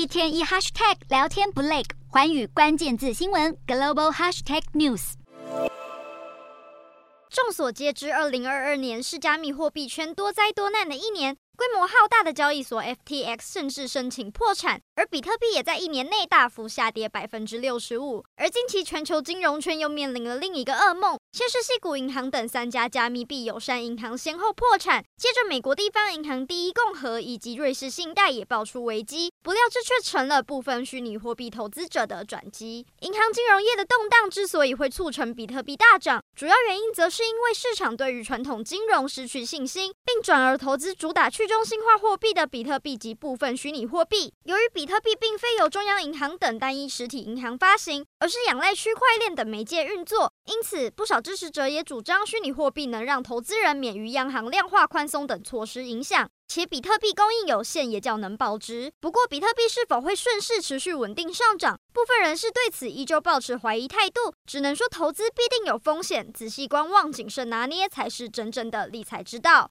一天一 hashtag 聊天不累，寰宇关键字新闻 global hashtag news。众所皆知，二零二二年是加密货币圈多灾多难的一年。规模浩大的交易所 FTX 甚至申请破产，而比特币也在一年内大幅下跌百分之六十五。而近期全球金融圈又面临了另一个噩梦，先是矽谷银行等三家加密币友善银行先后破产，接着美国地方银行第一共和以及瑞士信贷也爆出危机，不料这却成了部分虚拟货币投资者的转机。银行金融业的动荡之所以会促成比特币大涨，主要原因则是因为市场对于传统金融失去信心，并转而投资主打去中心化货币的比特币及部分虚拟货币，由于比特币并非由中央银行等单一实体银行发行，而是仰赖区块链等媒介运作，因此不少支持者也主张虚拟货币能让投资人免于央行量化宽松等措施影响。且比特币供应有限，也较能保值。不过，比特币是否会顺势持续稳定上涨，部分人士对此依旧抱持怀疑态度。只能说，投资必定有风险，仔细观望、谨慎拿捏才是真正的理财之道。